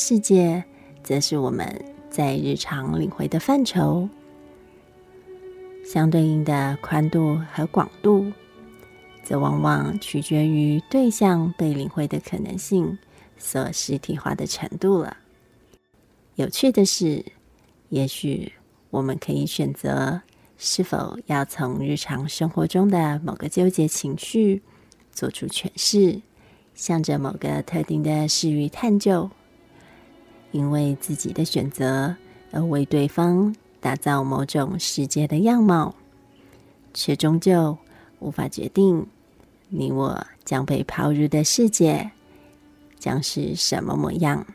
世界则是我们在日常领会的范畴。相对应的宽度和广度，则往往取决于对象被领会的可能性所实体化的程度了。有趣的是，也许我们可以选择是否要从日常生活中的某个纠结情绪做出诠释，向着某个特定的事物探究，因为自己的选择而为对方打造某种世界的样貌，却终究无法决定你我将被抛入的世界将是什么模样。